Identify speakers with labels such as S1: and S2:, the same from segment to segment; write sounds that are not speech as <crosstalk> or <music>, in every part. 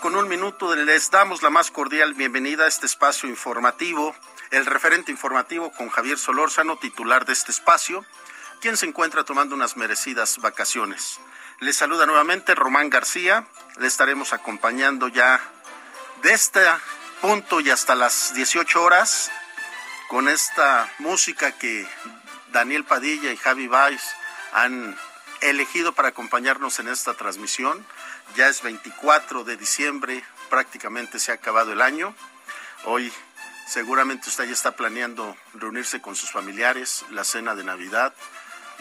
S1: Con un minuto les damos la más cordial bienvenida a este espacio informativo, el referente informativo con Javier Solórzano, titular de este espacio, quien se encuentra tomando unas merecidas vacaciones. Les saluda nuevamente Román García, le estaremos acompañando ya de este punto y hasta las 18 horas con esta música que Daniel Padilla y Javi Valls han elegido para acompañarnos en esta transmisión. Ya es 24 de diciembre, prácticamente se ha acabado el año. Hoy seguramente usted ya está planeando reunirse con sus familiares, la cena de Navidad,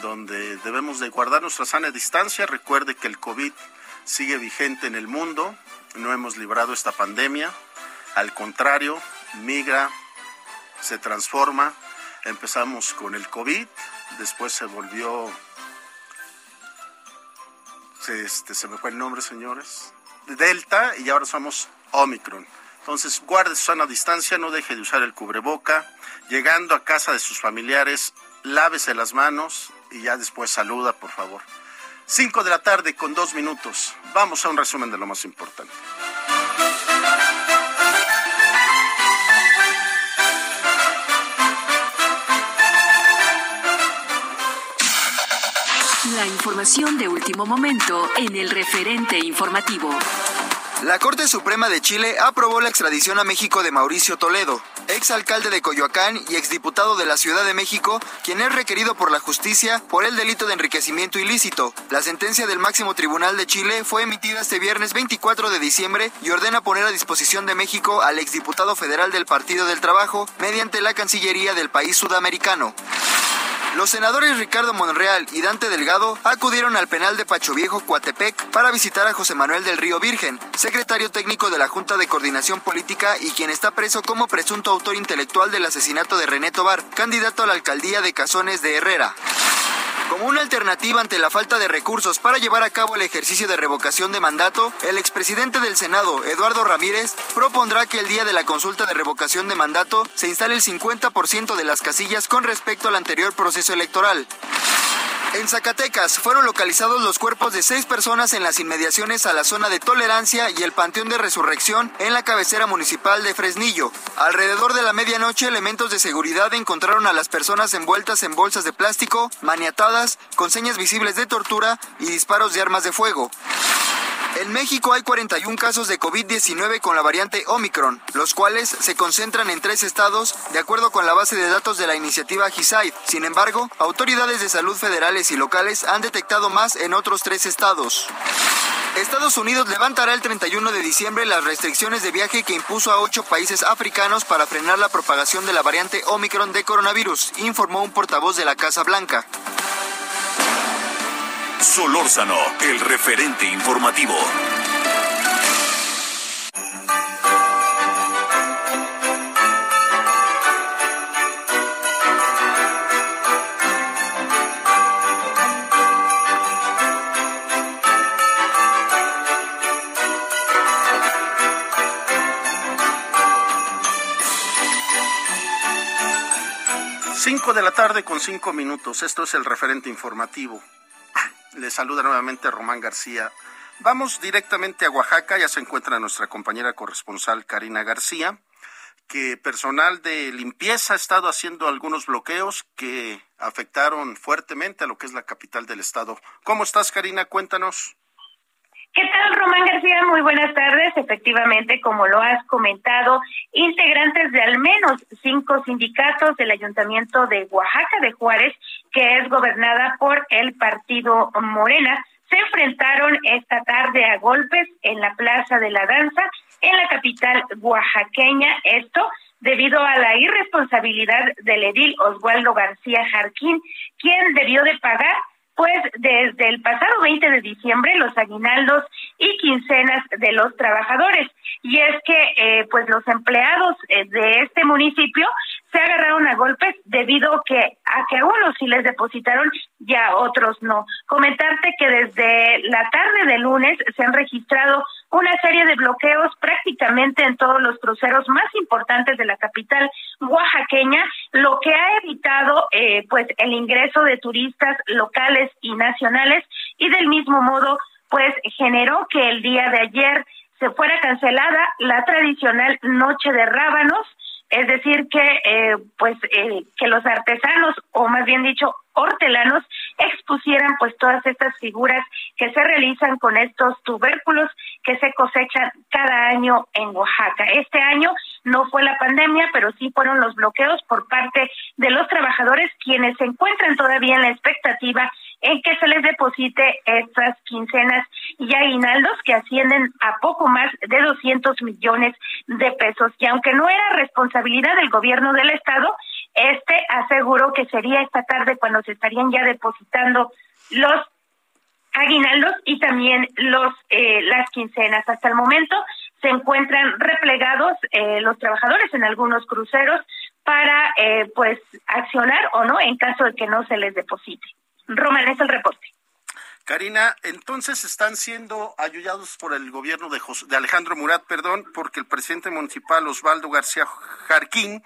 S1: donde debemos de guardar nuestra sana distancia. Recuerde que el COVID sigue vigente en el mundo, no hemos librado esta pandemia. Al contrario, migra, se transforma. Empezamos con el COVID, después se volvió este, se me fue el nombre, señores, Delta y ahora somos Omicron. Entonces, guarde su sana distancia, no deje de usar el cubreboca. Llegando a casa de sus familiares, lávese las manos y ya después saluda, por favor. Cinco de la tarde con dos minutos. Vamos a un resumen de lo más importante.
S2: La información de último momento en el referente informativo.
S3: La Corte Suprema de Chile aprobó la extradición a México de Mauricio Toledo, exalcalde de Coyoacán y exdiputado de la Ciudad de México, quien es requerido por la justicia por el delito de enriquecimiento ilícito. La sentencia del máximo tribunal de Chile fue emitida este viernes 24 de diciembre y ordena poner a disposición de México al exdiputado federal del Partido del Trabajo mediante la Cancillería del país sudamericano. Los senadores Ricardo Monreal y Dante Delgado acudieron al penal de Pacho Viejo, Coatepec, para visitar a José Manuel del Río Virgen, secretario técnico de la Junta de Coordinación Política y quien está preso como presunto autor intelectual del asesinato de René Tobar, candidato a la alcaldía de Cazones de Herrera. Como una alternativa ante la falta de recursos para llevar a cabo el ejercicio de revocación de mandato, el expresidente del Senado, Eduardo Ramírez, propondrá que el día de la consulta de revocación de mandato se instale el 50% de las casillas con respecto al anterior proceso electoral. En Zacatecas fueron localizados los cuerpos de seis personas en las inmediaciones a la zona de tolerancia y el Panteón de Resurrección en la cabecera municipal de Fresnillo. Alrededor de la medianoche, elementos de seguridad encontraron a las personas envueltas en bolsas de plástico, maniatadas, con señas visibles de tortura y disparos de armas de fuego. En México hay 41 casos de COVID-19 con la variante Omicron, los cuales se concentran en tres estados, de acuerdo con la base de datos de la iniciativa GISAID. Sin embargo, autoridades de salud federales y locales han detectado más en otros tres estados. Estados Unidos levantará el 31 de diciembre las restricciones de viaje que impuso a ocho países africanos para frenar la propagación de la variante Omicron de coronavirus, informó un portavoz de la Casa Blanca.
S4: Solórzano, el referente informativo.
S1: Cinco de la tarde con cinco minutos. Esto es el referente informativo. Le saluda nuevamente Román García. Vamos directamente a Oaxaca. Ya se encuentra nuestra compañera corresponsal Karina García, que personal de limpieza ha estado haciendo algunos bloqueos que afectaron fuertemente a lo que es la capital del estado. ¿Cómo estás, Karina? Cuéntanos.
S5: ¿Qué tal, Román García? Muy buenas tardes. Efectivamente, como lo has comentado, integrantes de al menos cinco sindicatos del Ayuntamiento de Oaxaca de Juárez, que es gobernada por el partido Morena, se enfrentaron esta tarde a golpes en la Plaza de la Danza en la capital oaxaqueña. Esto debido a la irresponsabilidad del edil Oswaldo García Jarquín, quien debió de pagar pues desde el pasado 20 de diciembre los aguinaldos y quincenas de los trabajadores. Y es que eh, pues los empleados eh, de este municipio se agarraron a golpes debido que, a que a unos sí les depositaron y a otros no. Comentarte que desde la tarde de lunes se han registrado una serie de bloqueos prácticamente en todos los cruceros más importantes de la capital oaxaqueña, lo que ha evitado eh, pues el ingreso de turistas locales y nacionales y del mismo modo pues generó que el día de ayer se fuera cancelada la tradicional noche de rábanos es decir que eh, pues eh, que los artesanos o más bien dicho hortelanos expusieran pues todas estas figuras que se realizan con estos tubérculos que se cosechan cada año en Oaxaca. Este año no fue la pandemia, pero sí fueron los bloqueos por parte de los trabajadores quienes se encuentran todavía en la expectativa en que se les deposite estas quincenas y aguinaldos que ascienden a poco más de 200 millones de pesos. Y aunque no era responsabilidad del gobierno del estado, este aseguró que sería esta tarde cuando se estarían ya depositando los aguinaldos y también los eh, las quincenas. Hasta el momento se encuentran replegados eh, los trabajadores en algunos cruceros para eh, pues accionar o no en caso de que no se les deposite. Roman, es el reporte.
S1: Karina, entonces están siendo ayudados por el gobierno de, de Alejandro Murat, perdón, porque el presidente municipal Osvaldo García Jarquín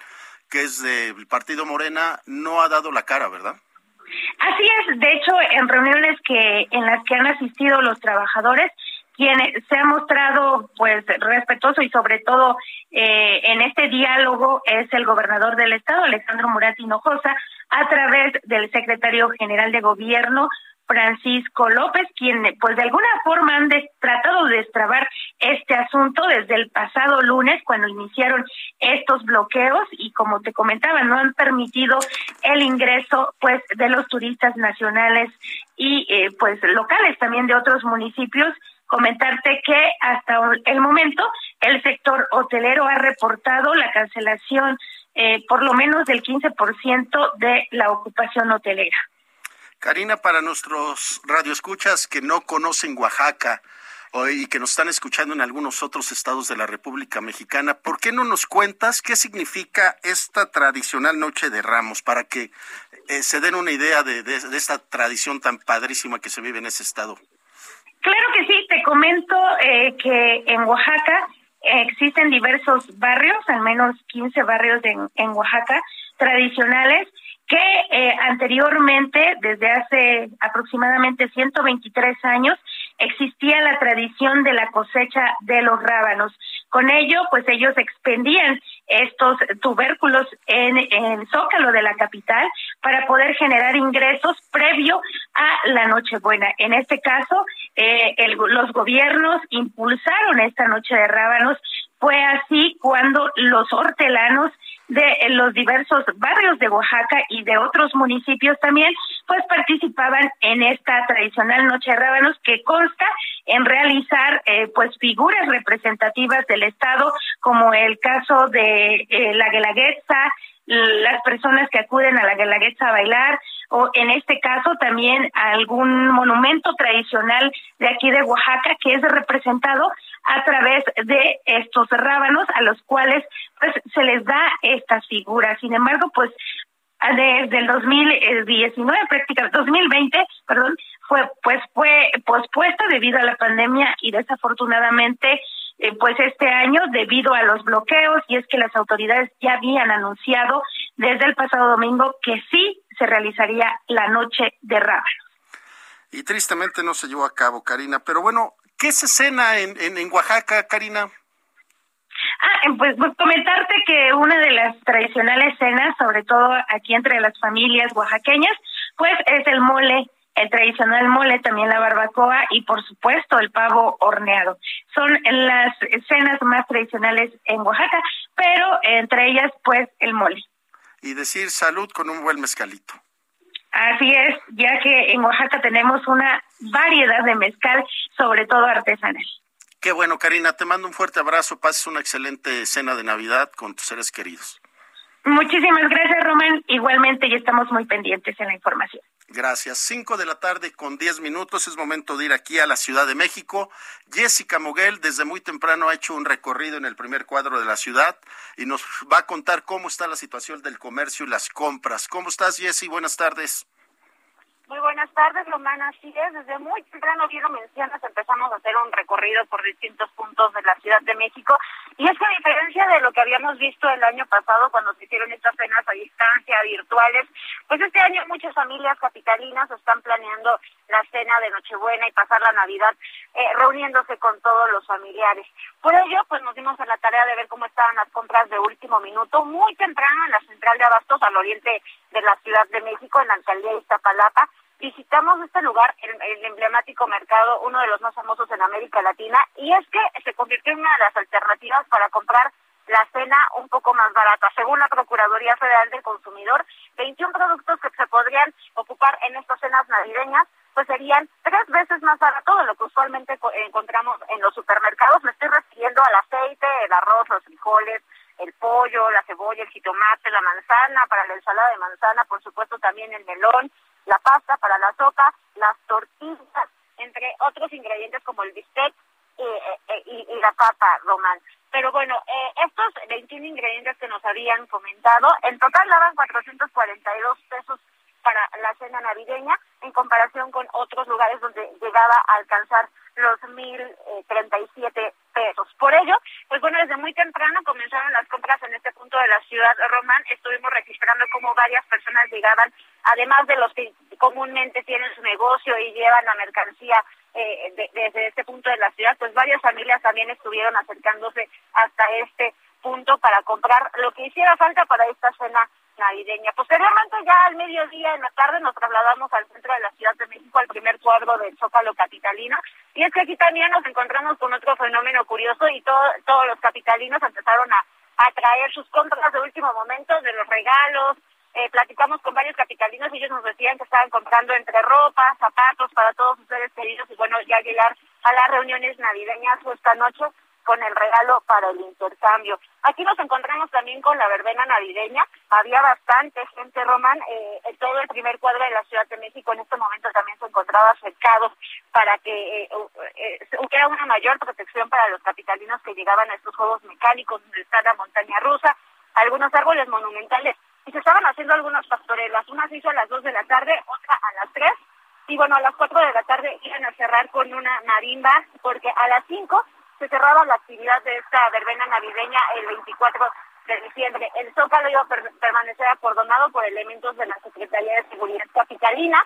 S1: que es del Partido Morena, no ha dado la cara, ¿verdad?
S5: Así es, de hecho, en reuniones que en las que han asistido los trabajadores, quien se ha mostrado pues respetuoso y sobre todo eh, en este diálogo es el gobernador del estado, Alejandro Murat Hinojosa, a través del secretario general de gobierno, Francisco López, quien pues de alguna forma han tratado de destrabar este asunto desde el pasado lunes cuando iniciaron estos bloqueos y como te comentaba no han permitido el ingreso pues de los turistas nacionales y eh, pues locales también de otros municipios comentarte que hasta el momento el sector hotelero ha reportado la cancelación eh, por lo menos del 15% de la ocupación hotelera.
S1: Karina, para nuestros radioescuchas que no conocen Oaxaca y que nos están escuchando en algunos otros estados de la República Mexicana, ¿por qué no nos cuentas qué significa esta tradicional Noche de Ramos para que eh, se den una idea de, esta tradición tan padrísima que se vive en ese estado?
S5: Claro que sí, te comento eh, que en Oaxaca existen diversos barrios, al menos 15 barrios en Oaxaca tradicionales, que eh, anteriormente, desde hace aproximadamente 123 años, existía la tradición de la cosecha de los rábanos. Con ello, pues ellos expendían estos tubérculos en, en Zócalo de la capital para poder generar ingresos previo a la Nochebuena. En este caso, eh, los gobiernos impulsaron esta noche de rábanos. Fue así cuando los hortelanos de los diversos barrios de Oaxaca y de otros municipios también, pues participaban en esta tradicional Noche de Rábanos que consta en realizar eh, pues figuras representativas del Estado, como el caso de eh, la Guelaguetza, las personas que acuden a la Guelaguetza a bailar, o en este caso también algún monumento tradicional de aquí de Oaxaca que es representado a través de estos rábanos a los cuales pues se les da estas figuras. Sin embargo, pues desde el 2019 prácticamente 2020, perdón, fue pues fue pospuesta debido a la pandemia y desafortunadamente eh, pues este año debido a los bloqueos y es que las autoridades ya habían anunciado desde el pasado domingo que sí se realizaría la noche de rábanos.
S1: Y tristemente no se llevó a cabo, Karina. Pero bueno, ¿qué se cena en, en, Oaxaca, Karina?
S5: Ah, pues, pues, comentarte que una de las tradicionales cenas, sobre todo aquí entre las familias oaxaqueñas, pues es el mole, el tradicional mole, también la barbacoa y por supuesto el pavo horneado. Son las cenas más tradicionales en Oaxaca, pero entre ellas pues el mole.
S1: Y decir salud con un buen mezcalito.
S5: Así es, ya que en Oaxaca tenemos una variedad de mezcal, sobre todo artesanal.
S1: Qué bueno, Karina, te mando un fuerte abrazo, pases una excelente cena de Navidad con tus seres queridos.
S5: Muchísimas gracias, Román. Igualmente, y estamos muy pendientes en la información.
S1: Gracias. Cinco de la tarde con diez minutos. Es momento de ir aquí a la Ciudad de México. Jessica Moguel desde muy temprano ha hecho un recorrido en el primer cuadro de la ciudad y nos va a contar cómo está la situación del comercio y las compras. ¿Cómo estás, Jessy? Buenas tardes.
S6: Muy buenas tardes, Romana. Así es, desde muy temprano, bien lo mencionas, empezamos a hacer un recorrido por distintos puntos de la Ciudad de México. Y es que a diferencia de lo que habíamos visto el año pasado cuando se hicieron estas cenas a distancia, virtuales, pues este año muchas familias capitalinas están planeando la cena de Nochebuena y pasar la Navidad eh, reuniéndose con todos los familiares. Por ello, pues nos dimos a la tarea de ver cómo estaban las compras de último minuto, muy temprano en la central de Abastos al oriente de la Ciudad de México, en la alcaldía de Iztapalapa visitamos este lugar, el, emblemático mercado, uno de los más famosos en América Latina, y es que se convirtió en una de las alternativas para comprar la cena un poco más barata. Según la Procuraduría Federal del Consumidor, 21 productos que se podrían ocupar en estas cenas navideñas pues serían tres veces más barato de lo que usualmente encontramos en los supermercados. Me estoy refiriendo al aceite, el arroz, los frijoles, el pollo, la cebolla, el jitomate, la manzana, para la ensalada de manzana, por supuesto también el melón, la pasta para la sopa, las tortillas, entre otros ingredientes como el bistec eh, eh, y, la papa román. Pero bueno, eh, estos 21 ingredientes que nos habían comentado, en total daban 442 pesos para la cena navideña en comparación con otros lugares donde llegaba a alcanzar los 1.037 pesos. Por ello, pues bueno, desde muy temprano comenzaron las compras en este punto de la ciudad román. Estuvimos registrando cómo varias personas llegaban, además de los que comúnmente tienen su negocio y llevan la mercancía eh, desde este punto de la ciudad, pues varias familias también estuvieron acercándose hasta este punto para comprar lo que hiciera falta para esta cena navideña. Posteriormente, ya al mediodía, en la tarde, nos trasladamos al centro de la Ciudad de México, al primer cuadro del Zócalo Capitalino. Y es que aquí también nos encontramos con otro fenómeno curioso y todos los capitalinos empezaron a, a traer sus compras de último momento, de los regalos. Eh, platicamos con varios capitalinos y ellos nos decían que estaban comprando entre ropa, zapatos para todos sus seres queridos y bueno, ya llegar a las reuniones navideñas esta noche con el regalo para el intercambio. Aquí nos encontramos también con la verbena navideña. Había bastante gente, Román. Eh, todo el primer cuadro de la Ciudad de México en este momento también se encontraba cercado para que eh, eh, una mayor protección para los capitalinos que llegaban a estos juegos mecánicos donde está la montaña rusa, algunos árboles monumentales. Y se estaban haciendo algunas pastorelas. Una se hizo a las 2 de la tarde, otra a las 3. Y bueno, a las 4 de la tarde iban a cerrar con una marimba, porque a las 5 se cerraba la actividad de esta verbena navideña el 24 de diciembre. El Zócalo iba a permanecer acordonado por elementos de la Secretaría de Seguridad Capitalina.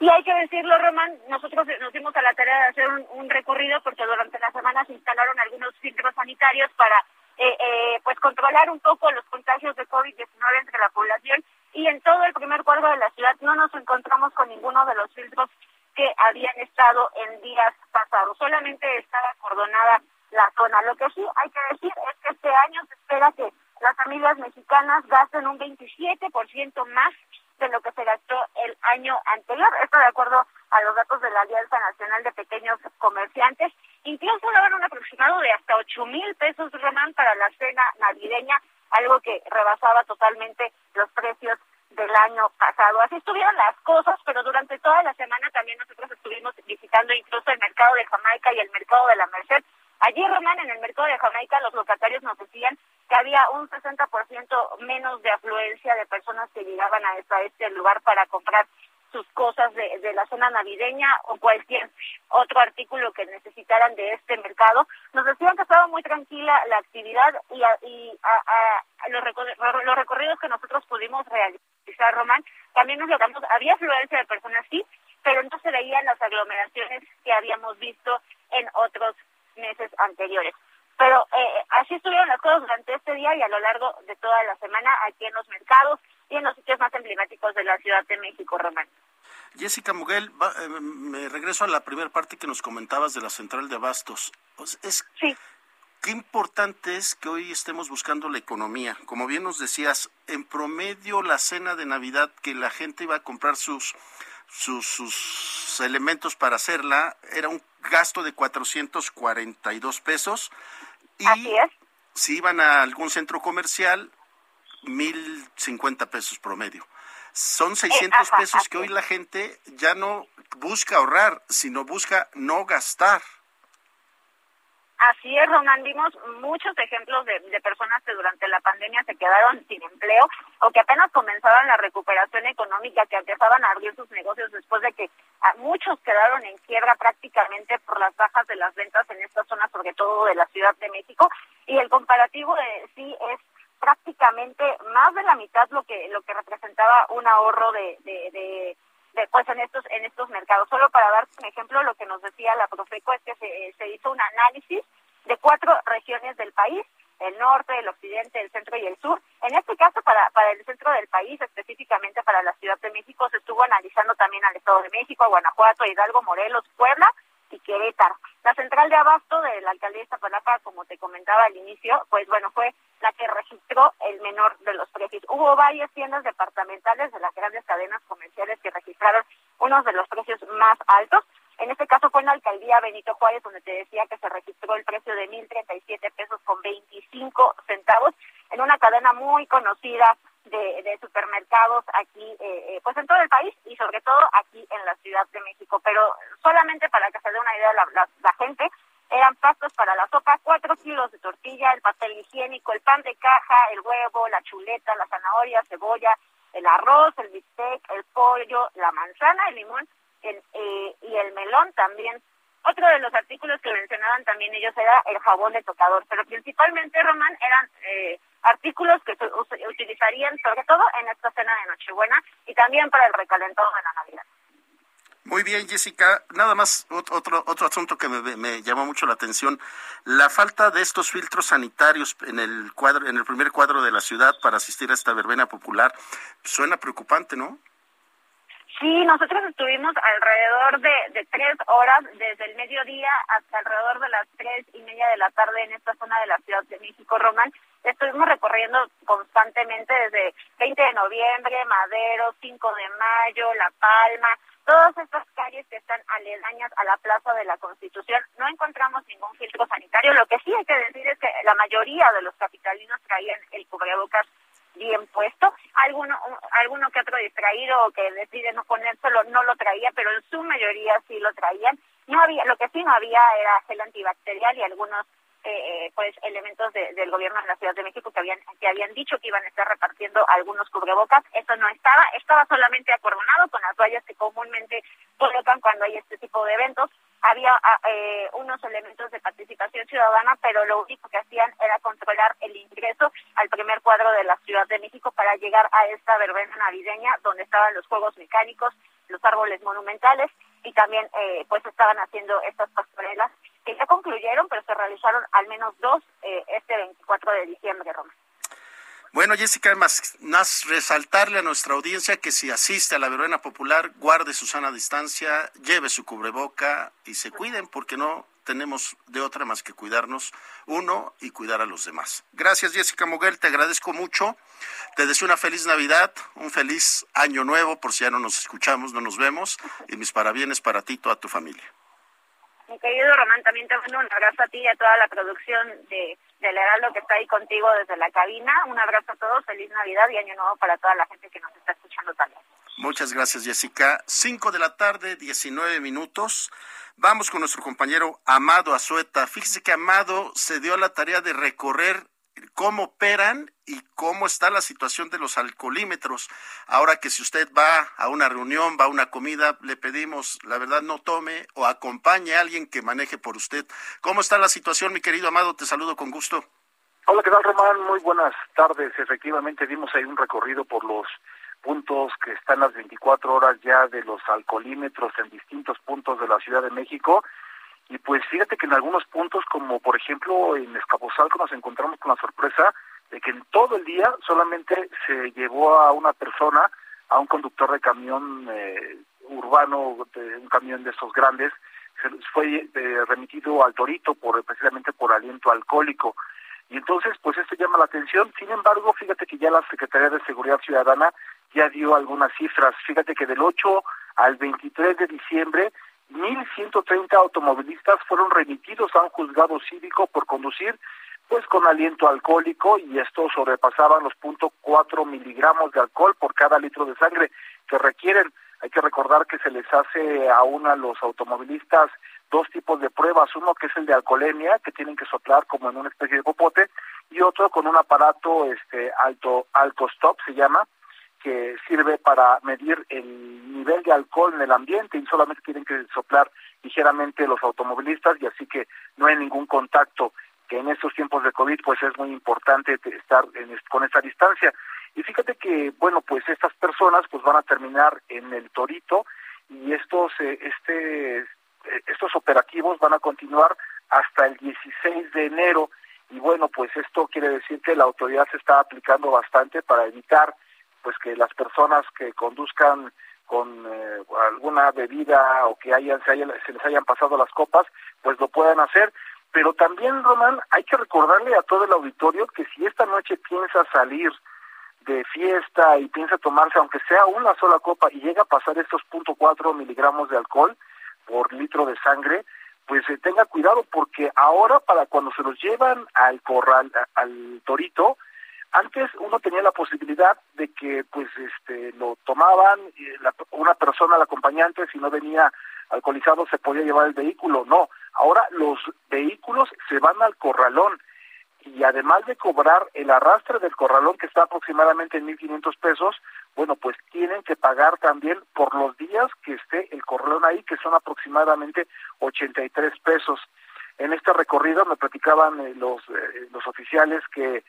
S6: Y hay que decirlo, Román, nosotros nos dimos a la tarea de hacer un, recorrido porque durante la semana se instalaron algunos filtros sanitarios para eh, eh, pues controlar un poco los contagios de COVID-19 entre la población y en todo el primer cuadro de la ciudad no nos encontramos con ninguno de los filtros que habían estado en días pasados. Solamente estaba acordonada la zona. Lo que sí hay que decir es que este año se espera que las familias mexicanas gasten un 27% más de lo que se gastó el año anterior. Esto de acuerdo a los datos de la Alianza Nacional de Pequeños Comerciantes. Incluso daban un aproximado de hasta 8 mil pesos, Román, para la cena navideña, algo que rebasaba totalmente los precios del año pasado. Así estuvieron las cosas, pero durante toda la semana también nosotros estuvimos visitando incluso el mercado de Jamaica y el mercado de la Merced. Allí, Román, en el mercado de Jamaica, los locatarios nos decían que había un 60% menos de afluencia de personas que llegaban a, este lugar para comprar sus cosas de, de, la zona navideña o cualquier otro artículo que necesitaran de este mercado. Nos decían que estaba muy tranquila la actividad y, y a, los, los recorridos que nosotros pudimos realizar, Román, también nos logramos, había afluencia de personas, sí, pero no se veían las aglomeraciones que habíamos visto en otros meses anteriores. Pero eh, así estuvieron las cosas durante este día y a lo largo de toda la semana aquí en los mercados y en los sitios más emblemáticos de la Ciudad de México, Román.
S1: Jessica Muguel, eh, me regreso a la primera parte que nos comentabas de la central de abastos. Es,
S6: sí.
S1: Qué importante es que hoy estemos buscando la economía. Como bien nos decías, en promedio la cena de Navidad que la gente iba a comprar sus sus, elementos para hacerla, era un gasto de 442 pesos.
S6: Y Así es.
S1: si iban a algún centro comercial, 1050 pesos promedio. Son 600 eh, pesos que hoy la gente ya no busca ahorrar, sino busca no gastar.
S6: Así es, Román, vimos muchos ejemplos de, personas que durante la pandemia se quedaron sin empleo o que apenas comenzaban la recuperación económica, que empezaban a abrir sus negocios después de que muchos quedaron en quiebra prácticamente por las bajas de las ventas en esta zona, sobre todo de la Ciudad de México. Y el comparativo de, sí es prácticamente más de la mitad lo que lo que representaba un ahorro de, de, pues en estos en estos mercados. Solo para dar un ejemplo, lo que nos decía la Profeco es que se, se hizo un análisis de cuatro regiones del país, el norte, el occidente, el centro y el sur. En este caso, para, para el centro del país, específicamente para la Ciudad de México, se estuvo analizando también al Estado de México, a Guanajuato, Hidalgo, Morelos, Puebla y Querétaro. La central de abasto de la alcaldía de Iztapalapa, como te comentaba al inicio, pues bueno, fue la que registró el menor de los precios. Hubo varias tiendas departamentales de las grandes cadenas comerciales que registraron unos de los precios más altos. En este caso fue en la alcaldía Benito Juárez, donde te decía que se registró el precio de 1.037 pesos con 25 centavos en una cadena muy conocida de, supermercados aquí, eh, eh, pues en todo el país y sobre todo aquí en la Ciudad de México. Pero solamente para que se dé una idea la, la, gente, eran pastos para la sopa, cuatro kilos de tortilla, el papel higiénico, el pan de caja, el huevo, la chuleta, la zanahoria, cebolla, el arroz, el bistec, el pollo, la manzana, el limón el, eh, y el melón también. Otro de los artículos que mencionaban también ellos era el jabón de tocador, pero principalmente, Román, eran eh, artículos que se utilizarían sobre todo en esta cena de Nochebuena y también para el recalentado de la Navidad.
S1: Muy bien, Jessica. Nada más otro otro asunto que me, me, llamó mucho la atención, la falta de estos filtros sanitarios en el cuadro, en el primer cuadro de la ciudad para asistir a esta verbena popular, suena preocupante, ¿no?
S6: Sí, nosotros estuvimos alrededor de, tres horas, desde el mediodía hasta alrededor de las tres y media de la tarde en esta zona de la Ciudad de México, Román. Estuvimos recorriendo constantemente desde 20 de noviembre, Madero, 5 de mayo, La Palma, todas estas calles que están aledañas a la Plaza de la Constitución. No encontramos ningún filtro sanitario. Lo que sí hay que decir es que la mayoría de los capitalinos traían el cubrebocas bien puesto. Alguno, alguno que otro distraído que decide no ponérselo no lo traía, pero en su mayoría sí lo traían. No había, lo que sí no había era gel antibacterial y algunos eh, eh, pues elementos del gobierno de la Ciudad de México que habían que habían dicho que iban a estar repartiendo algunos cubrebocas eso no estaba estaba solamente acordonado con las vallas que comúnmente colocan cuando hay este tipo de eventos había ah, eh, unos elementos de participación ciudadana pero lo único que hacían era controlar el ingreso al primer cuadro de la Ciudad de México para llegar a esta verbena navideña donde estaban los juegos mecánicos los árboles monumentales y también eh, pues estaban haciendo estas pastorelas que ya concluyeron, pero se realizaron al menos dos eh, este 24 de diciembre, Roma.
S1: Bueno, Jessica, más, más resaltarle a nuestra audiencia que si asiste a la verbena popular, guarde su sana distancia, lleve su cubreboca y se cuiden porque no tenemos de otra más que cuidarnos uno y cuidar a los demás. Gracias, Jessica Moguel, te agradezco mucho. Te deseo una feliz Navidad, un feliz año nuevo, por si ya no nos escuchamos, no nos vemos, y mis parabienes para ti y toda tu familia.
S6: Mi querido Román, también te mando un abrazo a ti y a toda la producción de, del Heraldo que está ahí contigo desde la cabina. Un abrazo a todos, feliz Navidad y Año Nuevo para toda la gente que nos está escuchando también.
S1: Muchas gracias, Jessica. Cinco de la tarde, diecinueve minutos. Vamos con nuestro compañero Amado Azueta. Fíjese que Amado se dio la tarea de recorrer cómo operan y cómo está la situación de los alcoholímetros. Ahora que si usted va a una reunión, va a una comida, le pedimos, la verdad, no tome o acompañe a alguien que maneje por usted. ¿Cómo está la situación, mi querido Amado? Te saludo con gusto.
S7: Hola, ¿qué tal, Román? Muy buenas tardes. Efectivamente, dimos ahí un recorrido por los puntos que están las 24 horas ya de los alcoholímetros en distintos puntos de la Ciudad de México. Y pues fíjate que en algunos puntos, como por ejemplo en Escaposalco, nos encontramos con la sorpresa de que en todo el día solamente se llevó a una persona, a un conductor de camión eh, urbano, de un camión de esos grandes, se fue eh, remitido al Torito por precisamente por aliento alcohólico. Y entonces, pues esto llama la atención. Sin embargo, fíjate que ya la Secretaría de Seguridad Ciudadana ya dio algunas cifras. Fíjate que del 8 al 23 de diciembre, 1.130 automovilistas fueron remitidos a un juzgado cívico por conducir pues con aliento alcohólico y esto sobrepasaban los .4 miligramos de alcohol por cada litro de sangre que requieren. Hay que recordar que se les hace aún a los automovilistas dos tipos de pruebas, uno que es el de alcoholemia, que tienen que soplar como en una especie de popote, y otro con un aparato este alto alto stop se llama, que sirve para medir el nivel de alcohol en el ambiente y solamente tienen que soplar ligeramente los automovilistas y así que no hay ningún contacto que en estos tiempos de COVID pues es muy importante estar en, con esta distancia. Y fíjate que, bueno, pues estas personas pues van a terminar en el Torito y estos, eh, este eh, estos operativos van a continuar hasta el 16 de enero y bueno, pues esto quiere decir que la autoridad se está aplicando bastante para evitar pues que las personas que conduzcan con eh, alguna bebida o que hayan se, se les hayan pasado las copas, pues lo puedan hacer. Pero también, Román, hay que recordarle a todo el auditorio que si esta noche piensa salir de fiesta y piensa tomarse, aunque sea una sola copa, y llega a pasar estos .4 miligramos de alcohol, por litro de sangre, pues eh, tenga cuidado porque ahora para cuando se los llevan al corral, al torito, antes uno tenía la posibilidad de que pues este lo tomaban la, una persona al acompañante si no venía alcoholizado se podía llevar el vehículo no ahora los vehículos se van al corralón y además de cobrar el arrastre del corralón que está aproximadamente en 1.500 pesos, bueno, pues tienen que pagar también por los días que esté el corralón ahí, que son aproximadamente 83 pesos. En este recorrido me platicaban eh, los, eh, los oficiales que,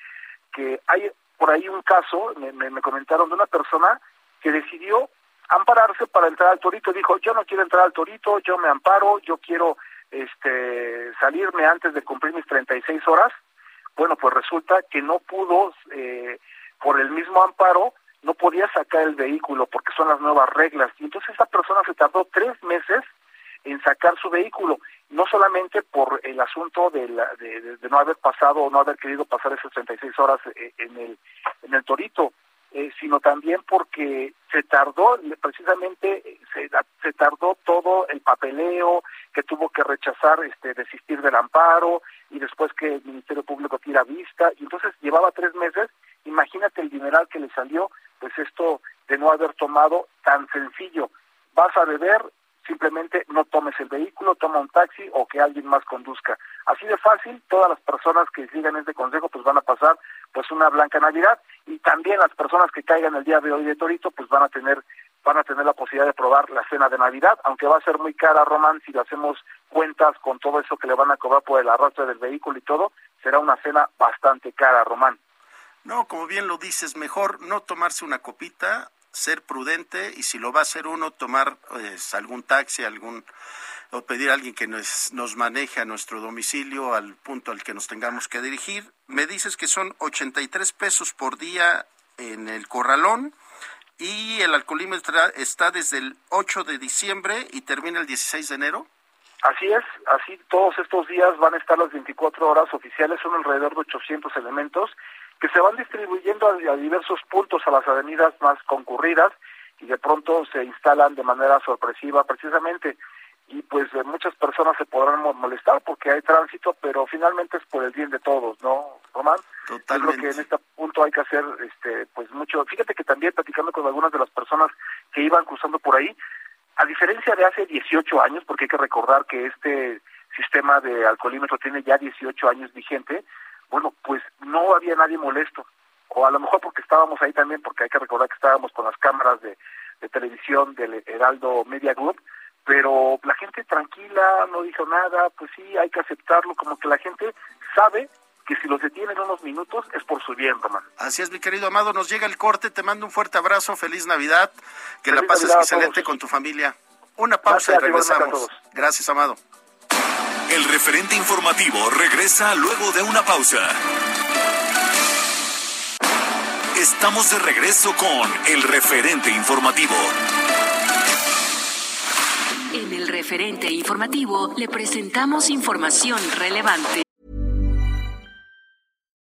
S7: que hay por ahí un caso, me, me, comentaron de una persona que decidió ampararse para entrar al torito. Dijo, yo no quiero entrar al torito, yo me amparo, yo quiero este salirme antes de cumplir mis 36 horas bueno, pues resulta que no pudo, eh, por el mismo amparo, no podía sacar el vehículo porque son las nuevas reglas. Y entonces esa persona se tardó tres meses en sacar su vehículo, no solamente por el asunto de, de, no haber pasado o no haber querido pasar esas 36 horas eh, en el, en el torito, eh, sino también porque se tardó, precisamente se, se, tardó todo el papeleo, que tuvo que rechazar, este, desistir del amparo, y después que el Ministerio Público tira vista, y entonces llevaba tres meses, imagínate el dineral que le salió, pues esto de no haber tomado tan sencillo, vas a beber, simplemente no tomes el vehículo, toma un taxi o que alguien más conduzca. Así de fácil, todas las personas que sigan este consejo pues van a pasar pues una blanca Navidad y también las personas que caigan el día de hoy de Torito pues van a tener van a tener la posibilidad de probar la cena de Navidad, aunque va a ser muy cara, Román, si le hacemos cuentas con todo eso que le van a cobrar por el arrastre del vehículo y todo, será una cena bastante cara, Román.
S1: No, como bien lo dices, mejor no tomarse una copita, ser prudente y si lo va a hacer uno, tomar pues, algún taxi, algún o pedir a alguien que nos, nos maneje a nuestro domicilio al punto al que nos tengamos que dirigir. Me dices que son 83 pesos por día en el corralón y el alcoholímetro está desde el 8 de diciembre y termina el 16 de enero.
S7: Así es, así todos estos días van a estar las 24 horas oficiales, son alrededor de 800 elementos que se van distribuyendo a, diversos puntos a las avenidas más concurridas y de pronto se instalan de manera sorpresiva precisamente y pues eh, muchas personas se podrán molestar porque hay tránsito, pero finalmente es por el bien de todos, ¿no, Román?
S1: Totalmente.
S7: creo que en este punto hay que hacer este pues mucho. Fíjate que también platicando con algunas de las personas que iban cruzando por ahí, a diferencia de hace 18 años, porque hay que recordar que este sistema de alcoholímetro tiene ya 18 años vigente, bueno, pues no había nadie molesto, o a lo mejor porque estábamos ahí también, porque hay que recordar que estábamos con las cámaras de, de televisión del Heraldo Media Group, pero la gente tranquila, no dijo nada, pues sí, hay que aceptarlo, como que la gente sabe que si los detienen unos minutos es por su bien, Román.
S1: Así es, mi querido Amado, nos llega el corte, te mando un fuerte abrazo, feliz Navidad, que la pases excelente con tu familia. Una pausa y regresamos. Gracias, Amado.
S4: El referente informativo regresa luego de una pausa. Estamos de regreso con el referente informativo.
S2: En el referente informativo le presentamos información relevante.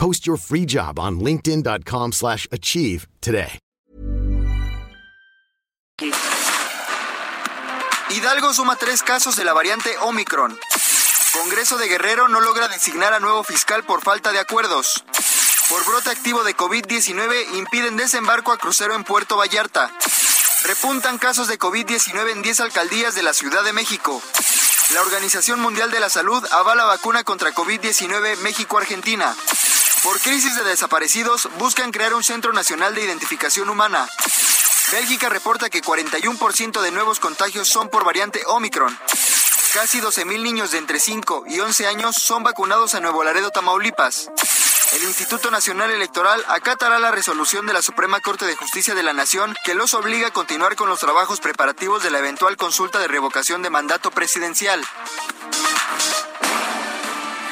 S8: Post your free job on linkedin.com/achieve today.
S3: Hidalgo suma tres casos de la variante Omicron. Congreso de Guerrero no logra designar a nuevo fiscal por falta de acuerdos. Por brote activo de COVID-19 impiden desembarco a crucero en Puerto Vallarta. Repuntan casos de COVID-19 en 10 alcaldías de la Ciudad de México. La Organización Mundial de la Salud avala vacuna contra COVID-19 México-Argentina. Por crisis de desaparecidos, buscan crear un Centro Nacional de Identificación Humana. Bélgica reporta que 41% de nuevos contagios son por variante Omicron. Casi 12.000 niños de entre 5 y 11 años son vacunados a Nuevo Laredo, Tamaulipas. El Instituto Nacional Electoral acatará la resolución de la Suprema Corte de Justicia de la Nación que los obliga a continuar con los trabajos preparativos de la eventual consulta de revocación de mandato presidencial.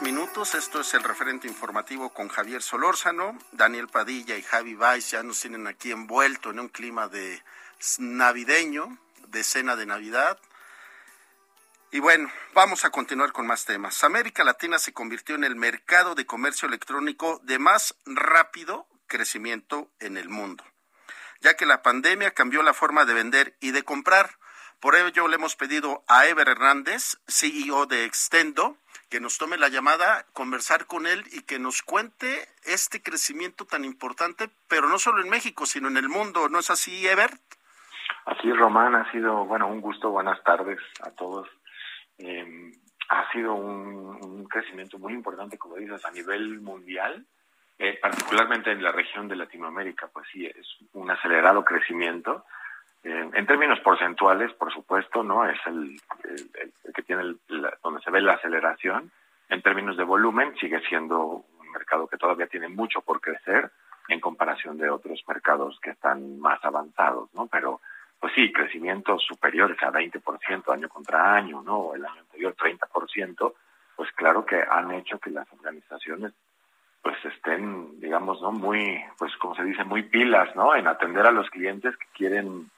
S1: Minutos. Esto es el referente informativo con Javier Solórzano. Daniel Padilla y Javi Valls ya nos tienen aquí envuelto en un clima de navideño, de cena de Navidad. Y bueno, vamos a continuar con más temas. América Latina se convirtió en el mercado de comercio electrónico de más rápido crecimiento en el mundo, ya que la pandemia cambió la forma de vender y de comprar. Por ello le hemos pedido a Ever Hernández, CEO de Extendo, que nos tome la llamada, conversar con él y que nos cuente este crecimiento tan importante, pero no solo en México, sino en el mundo. ¿No es así, Ebert?
S9: Así, Román, ha sido, bueno, un gusto, buenas tardes a todos. Eh, ha sido un, crecimiento muy importante, como dices, a nivel mundial, eh, particularmente en la región de Latinoamérica, pues sí, es un acelerado crecimiento. En términos porcentuales, por supuesto, no es el, que tiene donde se ve la aceleración. En términos de volumen, sigue siendo un mercado que todavía tiene mucho por crecer en comparación de otros mercados que están más avanzados, ¿no? Pero, pues sí, crecimientos superiores a 20% año contra año, ¿no? El año anterior 30%, pues claro que han hecho que las organizaciones pues estén, digamos, ¿no? Muy, pues como se dice, muy pilas, ¿no? En atender a los clientes que quieren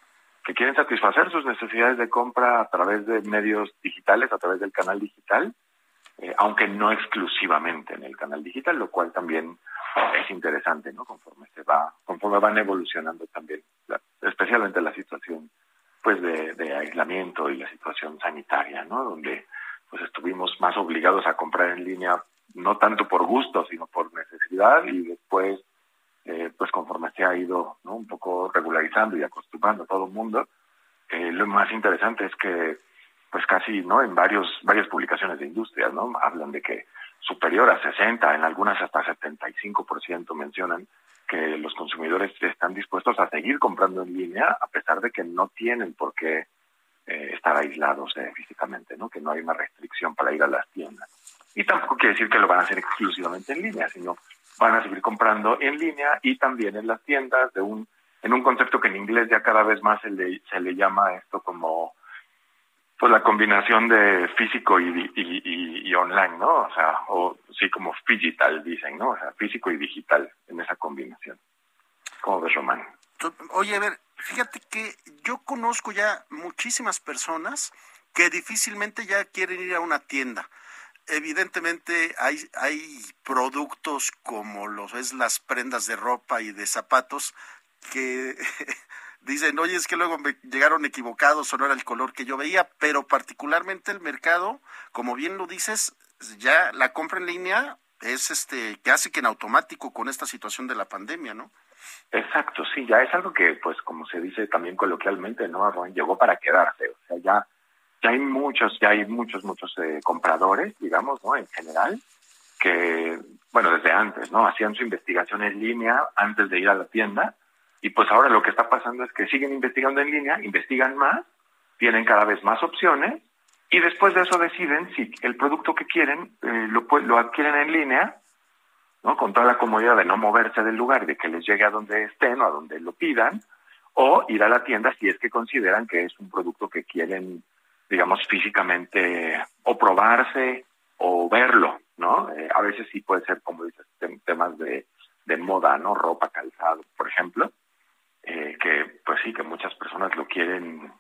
S9: que quieren satisfacer sus necesidades de compra a través de medios digitales, a través del canal digital, eh, aunque no exclusivamente en el canal digital, lo cual también es interesante, ¿no? Conforme se va, conforme van evolucionando también, especialmente la situación, pues, de, aislamiento y la situación sanitaria, ¿no? Donde pues estuvimos más obligados a comprar en línea, no tanto por gusto, sino por necesidad y después, eh, pues conforme se ha ido ¿no? un poco regularizando y acostumbrando a todo el mundo, eh, lo más interesante es que pues casi no en varios varias publicaciones de industria no hablan de que superior a 60 en algunas hasta 75% mencionan que los consumidores están dispuestos a seguir comprando en línea a pesar de que no tienen por qué eh, estar aislados eh, físicamente, ¿no? Que no hay una restricción para ir a las tiendas. Y tampoco quiere decir que lo van a hacer exclusivamente en línea, sino van a seguir comprando en línea y también en las tiendas de un en un concepto que en inglés ya cada vez más se le, se le llama esto como pues la combinación de físico y, y, online, ¿no? O sea, o sí como digital dicen, ¿no? O sea, físico y digital en esa combinación. ¿Cómo ves, Román?
S1: Oye, a ver, fíjate que yo conozco ya muchísimas personas que difícilmente ya quieren ir a una tienda. Evidentemente hay, hay productos como los es las prendas de ropa y de zapatos que <laughs> dicen, oye, es que luego me llegaron equivocados o no era el color que yo veía, pero particularmente el mercado, como bien lo dices, ya la compra en línea es este casi que en automático con esta situación de la pandemia, ¿no?
S9: Exacto, sí, ya es algo que, pues, como se dice también coloquialmente, ¿no? Llegó para quedarse, o sea, ya, ya hay muchos, ya hay muchos, muchos eh, compradores, digamos, ¿no? En general, que, bueno, desde antes, ¿no? Hacían su investigación en línea antes de ir a la tienda y pues ahora lo que está pasando es que siguen investigando en línea, investigan más, tienen cada vez más opciones y después de eso deciden si el producto que quieren eh, lo, lo adquieren en línea, ¿no? con toda la comodidad de no moverse del lugar, de que les llegue a donde estén o a donde lo pidan, o ir a la tienda si es que consideran que es un producto que quieren, digamos, físicamente o probarse o verlo, ¿no? Eh, a veces sí puede ser, como dices, temas de, de moda, ¿no? Ropa, calzado, por ejemplo eh, que pues sí, que muchas personas lo quieren,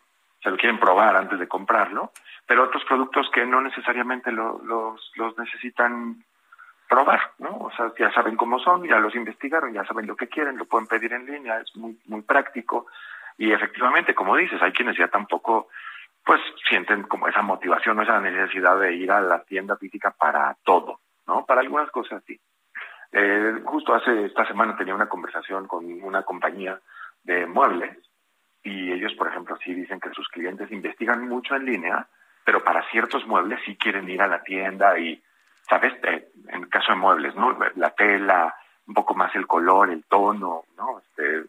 S9: se lo quieren probar antes de comprarlo, pero otros productos que no necesariamente los, los necesitan probar, ¿no? O sea, ya saben cómo son, ya los investigaron, ya saben lo que quieren, lo pueden pedir en línea, es muy, muy práctico. Y efectivamente, como dices, hay quienes ya tampoco, pues, sienten como esa motivación esa necesidad de ir a la tienda física para todo, ¿no? Para algunas cosas sí. Eh, justo hace esta semana tenía una conversación con una compañía de muebles y ellos, por ejemplo, sí dicen que sus clientes investigan mucho en línea, pero para ciertos muebles sí quieren ir a la tienda y, ¿sabes? Eh, en caso de muebles, ¿no? La tela, un poco más el color, el tono, ¿no? Este,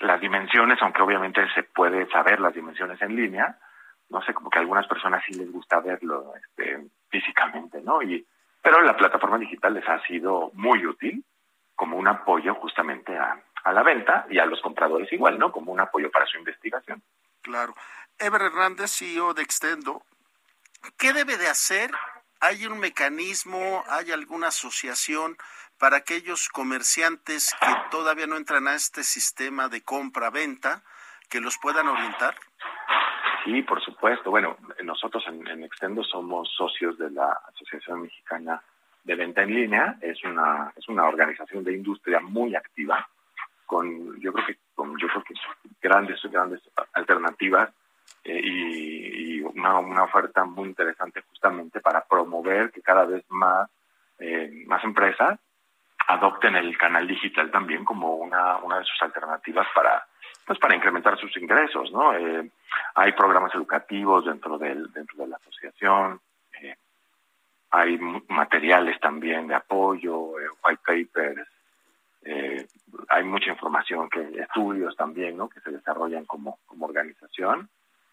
S9: las dimensiones, aunque obviamente se puede saber las dimensiones en línea, no sé, como que a algunas personas sí les gusta verlo este, físicamente, ¿no? Y, pero la plataforma digital les ha sido muy útil como un apoyo justamente a, a la venta y a los compradores igual, ¿no? Como un apoyo para su investigación.
S1: Claro. Ever Hernández, CEO de Extendo, ¿qué debe de hacer? ¿Hay un mecanismo, hay alguna asociación para aquellos comerciantes que todavía no entran a este sistema de compra-venta que los puedan orientar?
S9: Sí, por supuesto. Bueno, nosotros en, en Extendo somos socios de la Asociación Mexicana de Venta en Línea. Es una, es una organización de industria muy activa con yo creo que con yo creo que grandes grandes alternativas eh, y, una, una, oferta muy interesante justamente para promover que cada vez más eh, más empresas adopten el canal digital también como una, una de sus alternativas para pues para incrementar sus ingresos no eh, hay programas educativos dentro del dentro de la asociación hay materiales también de apoyo white papers eh, hay mucha información, que estudios también, ¿no? Que se desarrollan como, como organización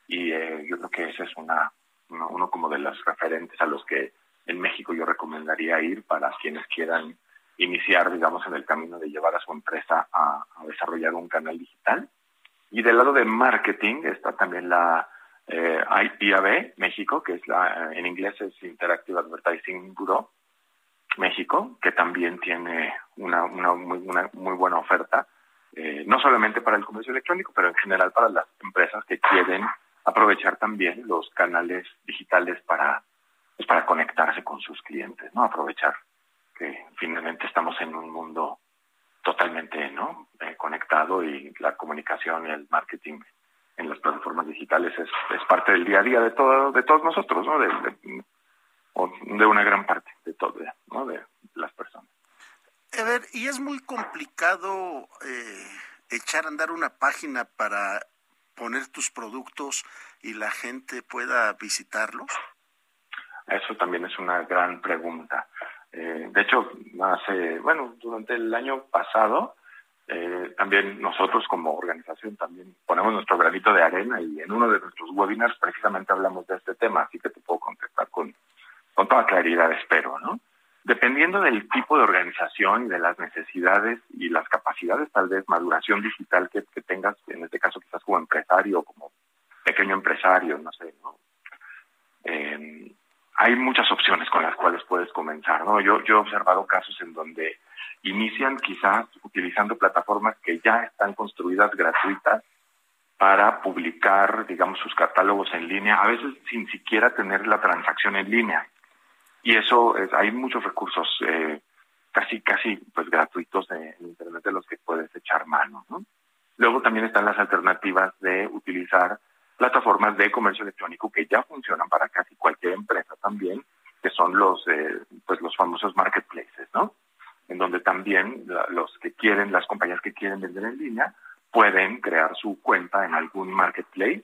S9: y eh, yo creo que ese es una, uno, como de los referentes a los que en México yo recomendaría ir para quienes quieran iniciar, digamos, en el camino de llevar a su empresa a, desarrollar un canal digital. Y del lado de marketing está también la eh, IAB México, que es la, en inglés es Interactive Advertising Bureau, México, que también tiene una, una, muy, una muy buena oferta, eh, no solamente para el comercio electrónico, pero en general para las empresas que quieren aprovechar también los canales digitales para, pues para conectarse con sus clientes, ¿no? Aprovechar que finalmente estamos en un mundo totalmente, ¿no? Eh, conectado y la comunicación y el marketing en las plataformas digitales es, es parte del día a día de todo, de todos nosotros, ¿no? De, de, una gran parte de todo, ¿no? De las personas.
S1: A ver, y es muy complicado eh, echar a andar una página para poner tus productos y la gente pueda visitarlos.
S9: Eso también es una gran pregunta. Eh, de hecho, hace, bueno, durante el año pasado, eh, también nosotros como organización también ponemos nuestro granito de arena y en uno de nuestros webinars precisamente hablamos de este tema, así que te puedo contestar con, con toda claridad, espero, ¿no? Dependiendo del tipo de organización y de las necesidades y las capacidades, tal vez, maduración digital que, tengas, en este caso quizás como empresario o como pequeño empresario, no sé, ¿no? Eh, hay muchas opciones con las cuales puedes comenzar, ¿no? Yo, yo he observado casos en donde inician quizás utilizando plataformas que ya están construidas gratuitas para publicar, digamos, sus catálogos en línea, a veces sin siquiera tener la transacción en línea. Y eso, es, hay muchos recursos eh, casi, casi, pues gratuitos en Internet de los que puedes echar mano, ¿no? Luego también están las alternativas de utilizar plataformas de comercio electrónico que ya funcionan para casi cualquier empresa también, que son los, eh, pues los famosos marketplaces, ¿no? en donde también los que quieren, las compañías que quieren vender en línea, pueden crear su cuenta en algún marketplace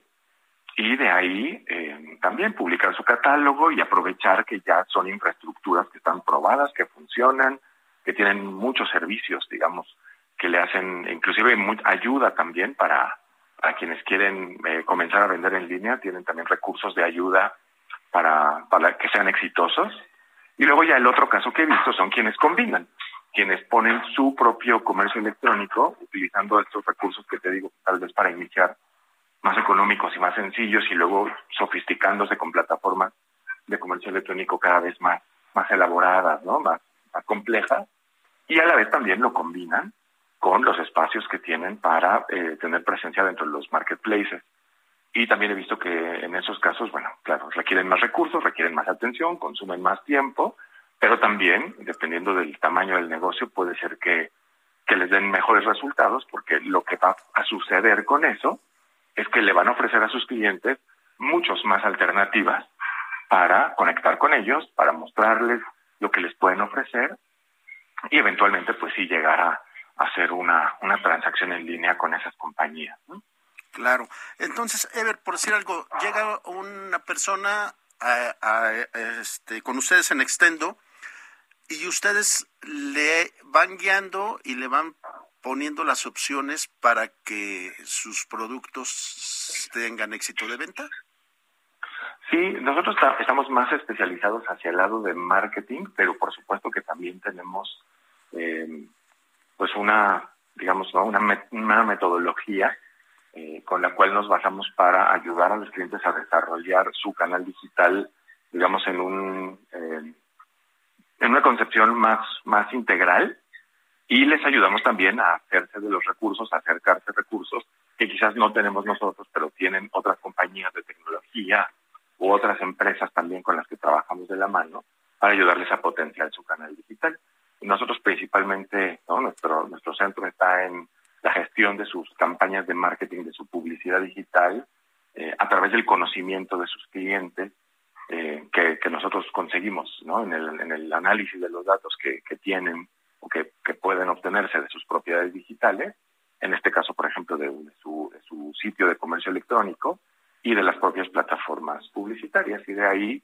S9: y de ahí eh, también publicar su catálogo y aprovechar que ya son infraestructuras que están probadas, que funcionan, que tienen muchos servicios, digamos, que le hacen inclusive ayuda también para, para quienes quieren eh, comenzar a vender en línea, tienen también recursos de ayuda para, para que sean exitosos. Y luego ya el otro caso que he visto son quienes combinan quienes ponen su propio comercio electrónico utilizando estos recursos que te digo, tal vez para iniciar más económicos y más sencillos y luego sofisticándose con plataformas de comercio electrónico cada vez más, más elaboradas, ¿no? más, más complejas, y a la vez también lo combinan con los espacios que tienen para eh, tener presencia dentro de los marketplaces. Y también he visto que en esos casos, bueno, claro, requieren más recursos, requieren más atención, consumen más tiempo, pero también, dependiendo del tamaño del negocio, puede ser que, les den mejores resultados, porque lo que va a suceder con eso es que le van a ofrecer a sus clientes muchos más alternativas para conectar con ellos, para mostrarles lo que les pueden ofrecer y eventualmente pues sí llegar a, hacer una, una transacción en línea con esas compañías.
S1: Claro. Entonces, Ever, por decir algo, llega una persona a, este, con ustedes en Extendo y ustedes le van guiando y le van poniendo las opciones para que sus productos tengan éxito de venta?
S9: Sí, nosotros estamos más especializados hacia el lado de marketing, pero por supuesto que también tenemos eh, pues una, digamos, una, una metodología eh, con la cual nos basamos para ayudar a los clientes a desarrollar su canal digital, digamos, en un... Eh, en una concepción más, más integral y les ayudamos también a hacerse de los recursos, a acercarse recursos que quizás no tenemos nosotros, pero tienen otras compañías de tecnología u otras empresas también con las que trabajamos de la mano para ayudarles a potenciar su canal digital. Nosotros principalmente, nuestro, nuestro centro está en la gestión de sus campañas de marketing, de su publicidad digital, eh, a través del conocimiento de sus clientes eh, que, nosotros conseguimos ¿no? en, el, en el análisis de los datos que, que tienen o que, que, pueden obtenerse de sus propiedades digitales, en este caso, por ejemplo, de, su, de su sitio de comercio electrónico y de las propias plataformas publicitarias. Y de ahí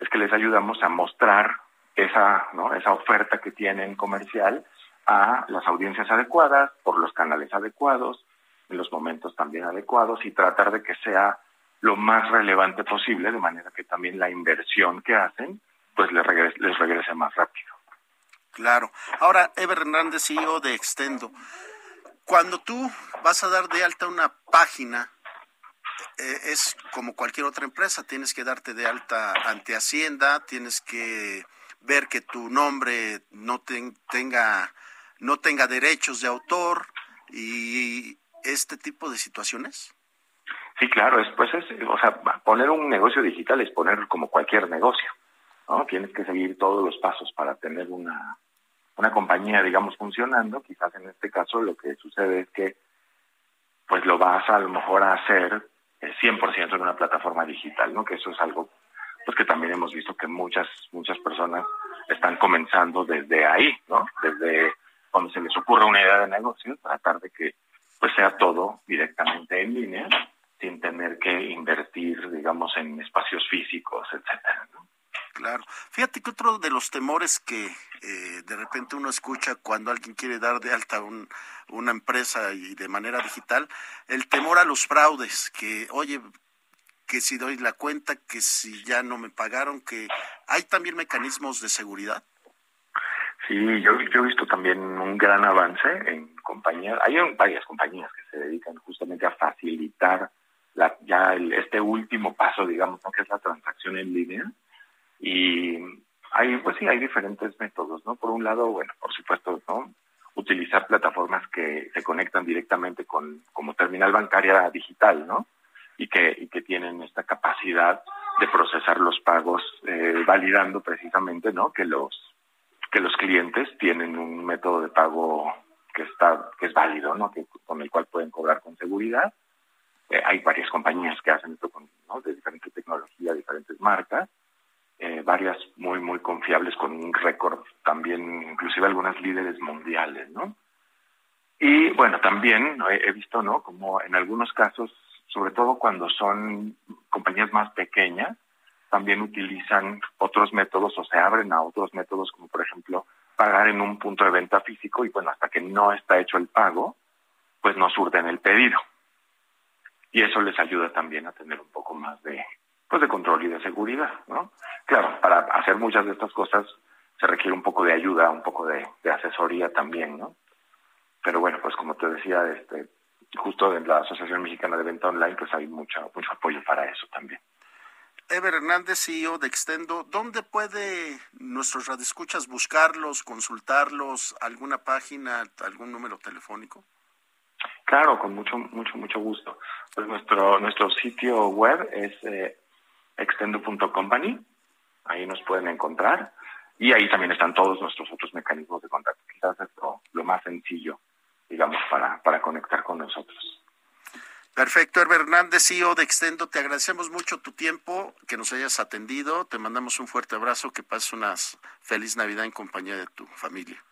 S9: es que les ayudamos a mostrar esa, ¿no? esa oferta que tienen comercial a las audiencias adecuadas, por los canales adecuados, en los momentos también adecuados y tratar de que sea lo más relevante posible, de manera que también la inversión que hacen, pues les regrese, les regrese más rápido.
S1: Claro. Ahora, Ever Hernández, CEO de Extendo, cuando tú vas a dar de alta una página, eh, es como cualquier otra empresa, tienes que darte de alta ante Hacienda, tienes que ver que tu nombre no tenga no tenga derechos de autor y este tipo de situaciones.
S9: Sí, claro, después es, o sea, poner un negocio digital es poner como cualquier negocio, ¿no? Tienes que seguir todos los pasos para tener una, una compañía, digamos, funcionando. Quizás en este caso lo que sucede es que, pues lo vas a, lo mejor a hacer 100% en una plataforma digital, ¿no? Que eso es algo pues que también hemos visto que muchas muchas personas están comenzando desde ahí, ¿no? Desde cuando se les ocurre una idea de negocio, tratar de que pues sea todo directamente en línea, sin tener que invertir, digamos, en espacios físicos, etcétera, ¿no?
S1: Claro. Fíjate que otro de los temores que eh, de repente uno escucha cuando alguien quiere dar de alta un, una empresa y de manera digital, el temor a los fraudes, que oye, que si doy la cuenta, que si ya no me pagaron, que hay también mecanismos de seguridad.
S9: Sí, yo, he visto también un gran avance en compañías, hay varias compañías que se dedican justamente a facilitar la, ya este último paso, digamos, que es la transacción en línea. Y hay, pues sí, hay diferentes métodos, ¿no? Por un lado, bueno, por supuesto, ¿no? Utilizar plataformas que se conectan directamente con, como terminal bancaria digital, ¿no? Y que, tienen esta capacidad de procesar los pagos, eh, validando precisamente, ¿no? Que los que los clientes tienen un método de pago que está que es válido, ¿no? Que, con el cual pueden cobrar con seguridad. Eh, hay varias compañías que hacen esto con, ¿no? de diferente tecnología, diferentes marcas, eh, varias muy muy confiables con un récord también, inclusive algunas líderes mundiales, ¿no? Y bueno, también he visto, ¿no? Como en algunos casos, sobre todo cuando son compañías más pequeñas, también utilizan otros métodos o se abren a otros métodos, como por ejemplo pagar en un punto de venta físico y bueno, hasta que no está hecho el pago, pues no surden el pedido. Y eso les ayuda también a tener un poco más de, pues de control y de seguridad, ¿no? Claro, para hacer muchas de estas cosas se requiere un poco de ayuda, un poco de asesoría también, ¿no? Pero bueno, pues como te decía, este, justo en la Asociación Mexicana de Venta Online, pues hay mucho, mucho apoyo para eso también.
S1: Ever Hernández, CEO de Extendo, ¿dónde puede nuestros radioescuchas buscarlos, consultarlos, alguna página, algún número telefónico?
S9: Claro, con mucho, mucho, mucho gusto. Pues nuestro, nuestro sitio web es eh, extendo.company, ahí nos pueden encontrar, y ahí también están todos nuestros otros mecanismos de contacto. Quizás es lo, lo más sencillo, digamos, para, para conectar con nosotros.
S1: Perfecto, Herbert Hernández, CEO de Extendo, te agradecemos mucho tu tiempo, que nos hayas atendido, te mandamos un fuerte abrazo, que pases una feliz Navidad en compañía de tu familia.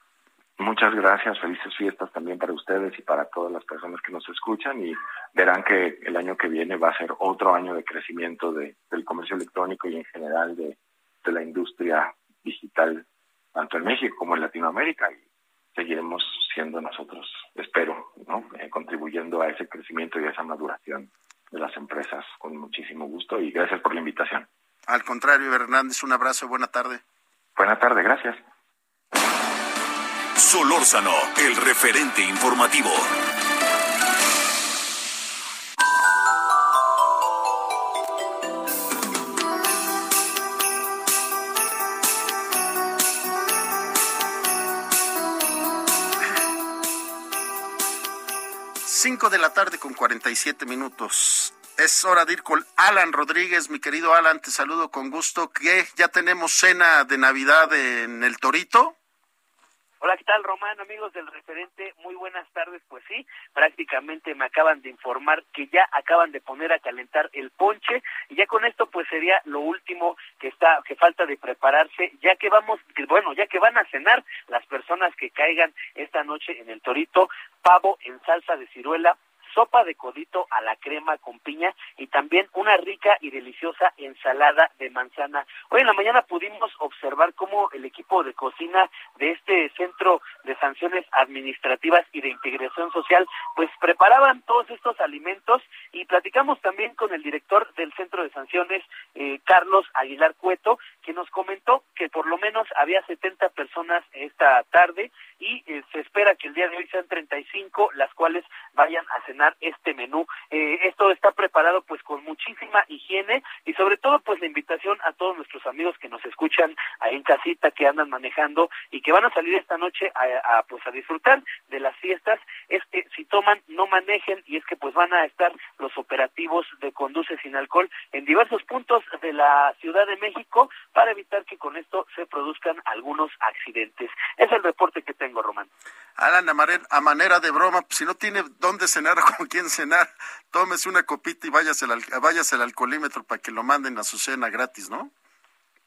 S9: Muchas gracias, felices fiestas también para ustedes y para todas las personas que nos escuchan y verán que el año que viene va a ser otro año de crecimiento de, del comercio electrónico y en general de, de la industria digital, tanto en México como en Latinoamérica y seguiremos siendo nosotros, espero, ¿no? Eh, contribuyendo a ese crecimiento y a esa maduración de las empresas con muchísimo gusto y gracias por la invitación.
S1: Al contrario, Hernández, un abrazo, buena tarde.
S9: Buena tarde, gracias.
S4: Solórzano, el referente informativo.
S1: 47 minutos. Es hora de ir con Alan Rodríguez, mi querido Alan, te saludo con gusto. ¿Qué? ¿Ya tenemos cena de Navidad en el Torito?
S10: Hola, ¿qué tal, Román? Amigos del referente, muy buenas tardes. Pues sí, prácticamente me acaban de informar que ya acaban de poner a calentar el ponche y ya con esto pues sería lo último que está que falta de prepararse, ya que vamos, que, bueno, ya que van a cenar las personas que caigan esta noche en el Torito, pavo en salsa de ciruela, sopa de codito a la crema con piña y también una rica y deliciosa ensalada de manzana. Hoy en la mañana pudimos observar cómo el equipo de cocina de este centro de sanciones administrativas y de integración social pues preparaban todos estos alimentos y platicamos también con el director del centro de sanciones eh, Carlos Aguilar Cueto que nos comentó que por lo menos había 70 personas esta tarde y eh, se espera que el día de hoy sean 35 las cuales vayan a cenar este menú. Eh, esto está preparado pues con muchísima higiene y sobre todo pues la invitación a todos nuestros amigos que nos escuchan ahí en casita, que andan manejando y que van a salir esta noche a, pues a disfrutar de las fiestas, es que si toman no manejen y es que pues van a estar los operativos de conduce sin alcohol en diversos puntos de la Ciudad de México para evitar que con esto se produzcan algunos accidentes. Es el reporte que tengo, Román.
S1: Alan, a manera de broma, si no tiene dónde cenar <laughs> con quién cenar, tómese una copita y váyase al, váyase al alcoholímetro para que lo manden a su cena gratis, ¿no?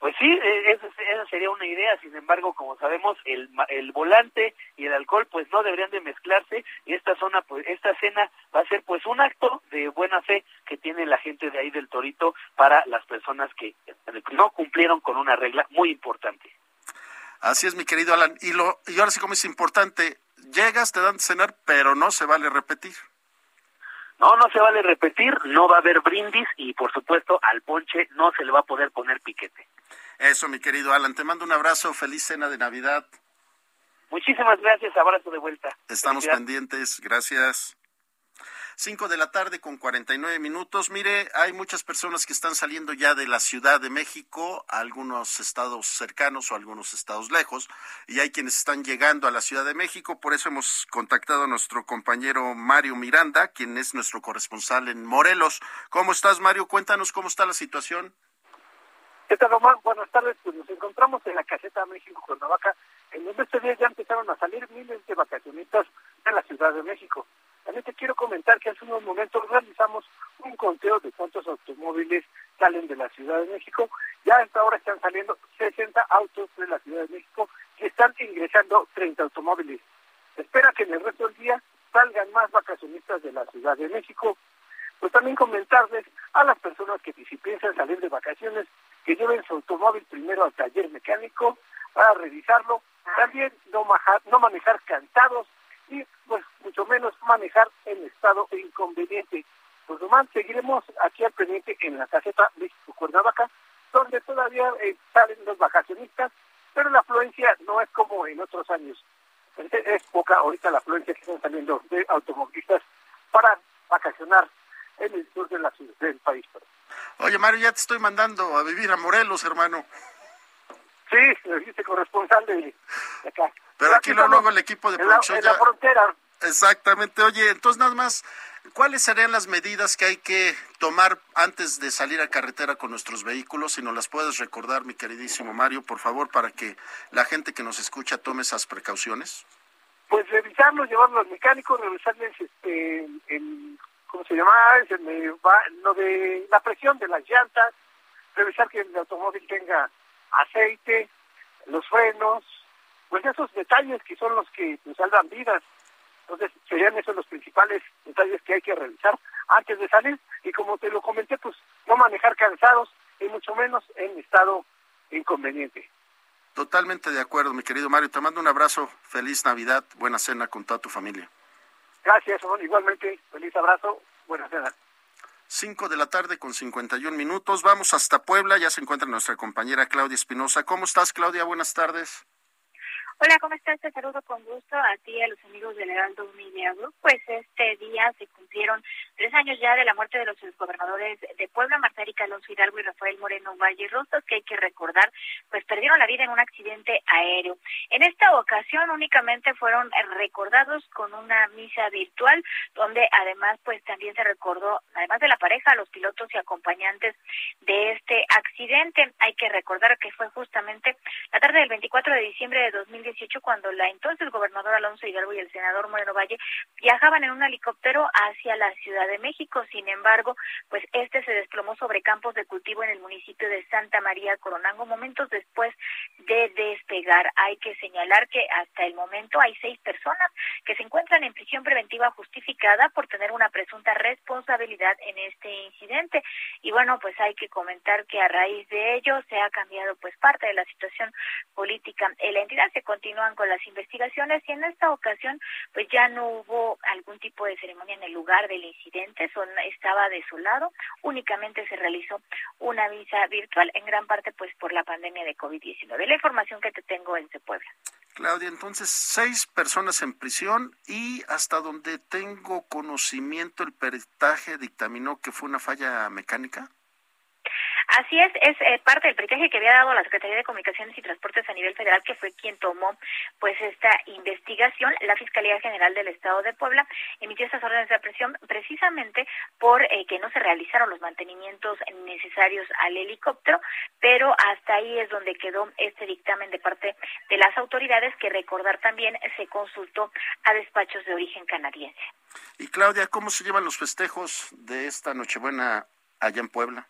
S10: Pues sí, e, esa, sería una idea, sin embargo, como sabemos, el, el volante y el alcohol pues no deberían de mezclarse y esta zona, pues esta cena va a ser pues un acto de buena fe que tiene la gente de ahí del Torito para las personas que no cumplieron con una regla muy importante.
S1: Así es, mi querido Alan. Y, lo, y ahora sí como es importante, llegas, te dan de cenar, pero no se vale repetir.
S10: No, no se vale repetir, no va a haber brindis y por supuesto al ponche no se le va a poder poner piquete.
S1: Eso, mi querido Alan, te mando un abrazo, feliz cena de Navidad.
S10: Muchísimas gracias, abrazo de vuelta.
S1: Estamos pendientes, gracias. Cinco de la tarde con 49 minutos. Mire, hay muchas personas que están saliendo ya de la Ciudad de México, a algunos estados cercanos o algunos estados lejos, y hay quienes están llegando a la Ciudad de México. Por eso hemos contactado a nuestro compañero Mario Miranda, quien es nuestro corresponsal en Morelos. ¿Cómo estás, Mario? Cuéntanos cómo está la situación.
S11: ¿Qué tal, Román? Buenas tardes. Pues nos encontramos en la caseta México-Cuernavaca, en donde este día ya empezaron a salir miles de vacacionistas de la Ciudad de México. También te quiero comentar que hace unos momentos realizamos un conteo de cuántos automóviles salen de la Ciudad de México. Ya a esta hora están saliendo 60 autos de la Ciudad de México y están ingresando 30 automóviles. Espera que en el resto del día salgan más vacacionistas de la Ciudad de México. Pues también comentarles a las personas que si piensan salir de vacaciones, que lleven su automóvil primero al taller mecánico para revisarlo. También no, no manejar cansados y pues mucho menos manejar en estado inconveniente. Pues nomás seguiremos aquí al pendiente en la caseta México Cuernavaca, donde todavía eh, salen los vacacionistas, pero la afluencia no es como en otros años. Es poca ahorita la afluencia que están saliendo de automovilistas para vacacionar en el sur de la ciudad del país.
S1: Oye, Mario, ya te estoy mandando a vivir a Morelos, hermano.
S11: Sí, me dijiste corresponsal de acá.
S1: Pero aquí luego el equipo de producción
S11: en la, frontera.
S1: Exactamente. Oye, entonces nada más, ¿cuáles serían las medidas que hay que tomar antes de salir a carretera con nuestros vehículos? Si nos las puedes recordar, mi queridísimo Mario, por favor, para que la gente que nos escucha tome esas precauciones.
S11: Pues revisarlos, llevarlos al mecánico, revisarles este, el, ¿cómo se llama? lo de la presión de las llantas, revisar que el automóvil tenga aceite, los frenos, pues esos detalles que son los que nos salvan vidas. Entonces, serían esos los principales detalles que hay que revisar antes de salir. Y como te lo comenté, pues no manejar cansados y mucho menos en estado inconveniente.
S1: Totalmente de acuerdo, mi querido Mario. Te mando un abrazo. Feliz Navidad. Buena cena con toda tu familia.
S11: Gracias, Igualmente, feliz abrazo. Buena cena.
S1: 5 de la tarde con 51 minutos. Vamos hasta Puebla. Ya se encuentra nuestra compañera Claudia Espinosa. ¿Cómo estás, Claudia? Buenas tardes.
S12: Hola, ¿cómo estás? Te saludo con gusto a ti y a los amigos del Heraldo Media Group. Pues este día se cumplieron tres años ya de la muerte de los gobernadores de Puebla, Marta Alonso Hidalgo y Rafael Moreno Valle Rosas, que hay que recordar, pues perdieron la vida en un accidente aéreo. En esta ocasión únicamente fueron recordados con una misa virtual, donde además pues también se recordó, además de la pareja, los pilotos y acompañantes de este accidente. Hay que recordar que fue justamente la tarde del 24 de diciembre de 2010 cuando la entonces gobernador Alonso Hidalgo y el senador Moreno Valle viajaban en un helicóptero hacia la Ciudad de México. Sin embargo, pues este se desplomó sobre campos de cultivo en el municipio de Santa María Coronango momentos después de despegar. Hay que señalar que hasta el momento hay seis personas que se encuentran en prisión preventiva justificada por tener una presunta responsabilidad en este incidente. Y bueno, pues hay que comentar que a raíz de ello se ha cambiado pues parte de la situación política la entidad. Se continúan con las investigaciones y en esta ocasión pues ya no hubo algún tipo de ceremonia en el lugar del incidente, son, estaba desolado, únicamente se realizó una visa virtual en gran parte pues por la pandemia de COVID-19. La información que te tengo en Puebla.
S1: Claudia, entonces seis personas en prisión y hasta donde tengo conocimiento el peritaje dictaminó que fue una falla mecánica.
S12: Así es, es eh, parte del peritaje que había dado la Secretaría de Comunicaciones y Transportes a nivel federal, que fue quien tomó pues esta investigación. La Fiscalía General del Estado de Puebla emitió estas órdenes de presión precisamente por eh, que no se realizaron los mantenimientos necesarios al helicóptero, pero hasta ahí es donde quedó este dictamen de parte de las autoridades, que recordar también se consultó a despachos de origen canadiense.
S1: Y Claudia, ¿cómo se llevan los festejos de esta Nochebuena allá en Puebla?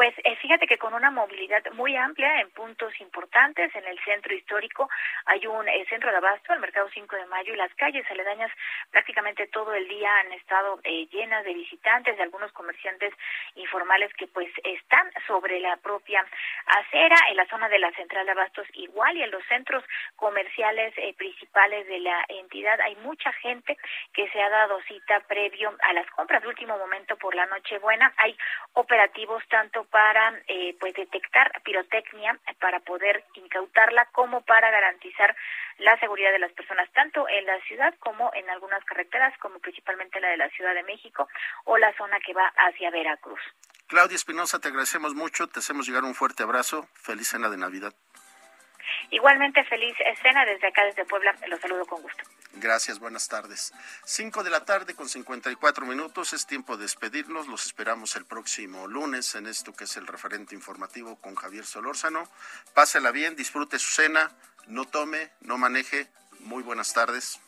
S12: Pues eh, fíjate que con una movilidad muy amplia en puntos importantes, en el centro histórico hay un eh, centro de abasto, el mercado 5 de mayo y las calles aledañas prácticamente todo el día han estado eh, llenas de visitantes, de algunos comerciantes informales que pues están sobre la propia acera, en la zona de la central de abastos igual y en los centros comerciales principales de la entidad. Hay mucha gente que se ha dado cita previo a las compras de último momento por la Nochebuena, hay operativos tanto para eh, pues detectar pirotecnia para poder incautarla como para garantizar la seguridad de las personas tanto en la ciudad como en algunas carreteras como principalmente la de la Ciudad de México o la zona que va hacia Veracruz.
S1: Claudia Espinosa, te agradecemos mucho, te hacemos llegar un fuerte abrazo, feliz cena de Navidad.
S12: Igualmente feliz escena desde acá, desde Puebla. Los saludo con gusto.
S1: Gracias, buenas tardes. Cinco de la tarde con 54 minutos. Es tiempo de despedirnos. Los esperamos el próximo lunes en esto que es el referente informativo con Javier Solórzano. Pásela bien, disfrute su cena, no tome, no maneje. Muy buenas tardes.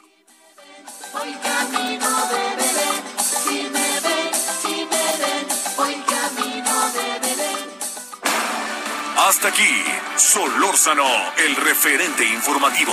S1: Hoy camino de si me si me hoy camino
S4: de hasta aquí, Solórzano, el referente informativo.